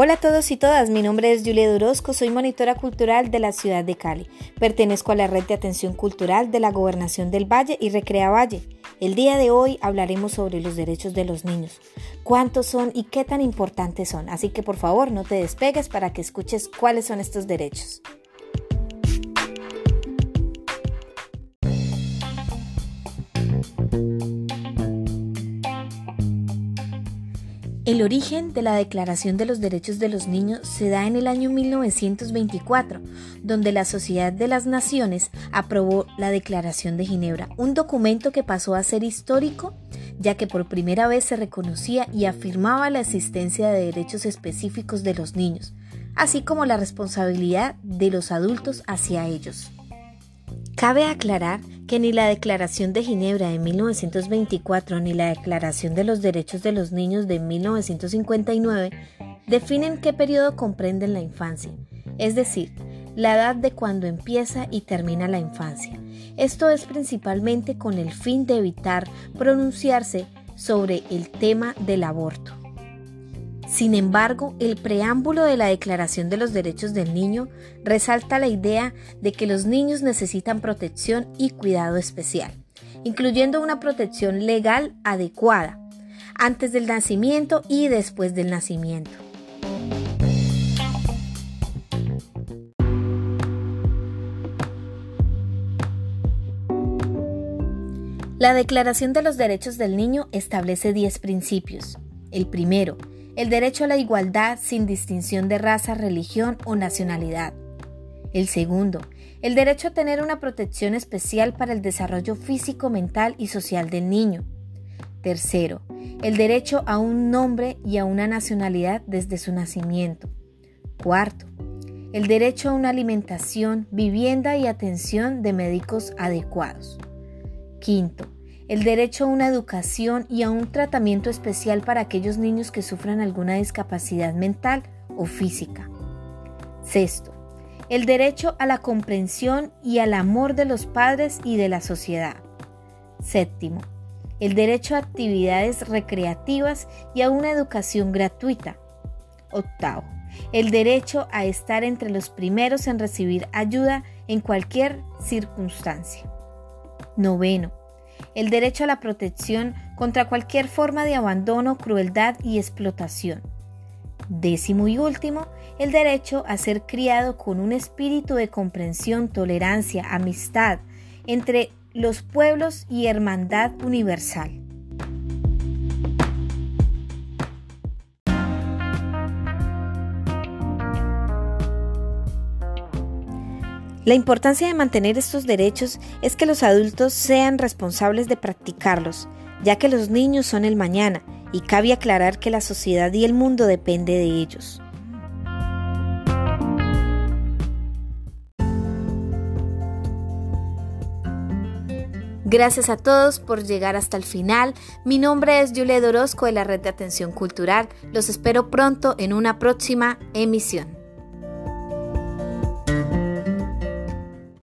Hola a todos y todas, mi nombre es Julia Durosco, soy monitora cultural de la ciudad de Cali. Pertenezco a la red de atención cultural de la Gobernación del Valle y Recrea Valle. El día de hoy hablaremos sobre los derechos de los niños, cuántos son y qué tan importantes son, así que por favor no te despegues para que escuches cuáles son estos derechos. El origen de la Declaración de los Derechos de los Niños se da en el año 1924, donde la Sociedad de las Naciones aprobó la Declaración de Ginebra, un documento que pasó a ser histórico ya que por primera vez se reconocía y afirmaba la existencia de derechos específicos de los niños, así como la responsabilidad de los adultos hacia ellos. Cabe aclarar que ni la Declaración de Ginebra de 1924 ni la Declaración de los Derechos de los Niños de 1959 definen qué periodo comprenden la infancia, es decir, la edad de cuando empieza y termina la infancia. Esto es principalmente con el fin de evitar pronunciarse sobre el tema del aborto. Sin embargo, el preámbulo de la Declaración de los Derechos del Niño resalta la idea de que los niños necesitan protección y cuidado especial, incluyendo una protección legal adecuada, antes del nacimiento y después del nacimiento. La Declaración de los Derechos del Niño establece 10 principios. El primero, el derecho a la igualdad sin distinción de raza, religión o nacionalidad. El segundo, el derecho a tener una protección especial para el desarrollo físico, mental y social del niño. Tercero, el derecho a un nombre y a una nacionalidad desde su nacimiento. Cuarto, el derecho a una alimentación, vivienda y atención de médicos adecuados. Quinto, el derecho a una educación y a un tratamiento especial para aquellos niños que sufran alguna discapacidad mental o física. Sexto, el derecho a la comprensión y al amor de los padres y de la sociedad. Séptimo, el derecho a actividades recreativas y a una educación gratuita. Octavo, el derecho a estar entre los primeros en recibir ayuda en cualquier circunstancia. Noveno, el derecho a la protección contra cualquier forma de abandono, crueldad y explotación. Décimo y último, el derecho a ser criado con un espíritu de comprensión, tolerancia, amistad entre los pueblos y hermandad universal. La importancia de mantener estos derechos es que los adultos sean responsables de practicarlos, ya que los niños son el mañana y cabe aclarar que la sociedad y el mundo depende de ellos. Gracias a todos por llegar hasta el final. Mi nombre es Julia Dorosco de la Red de Atención Cultural. Los espero pronto en una próxima emisión.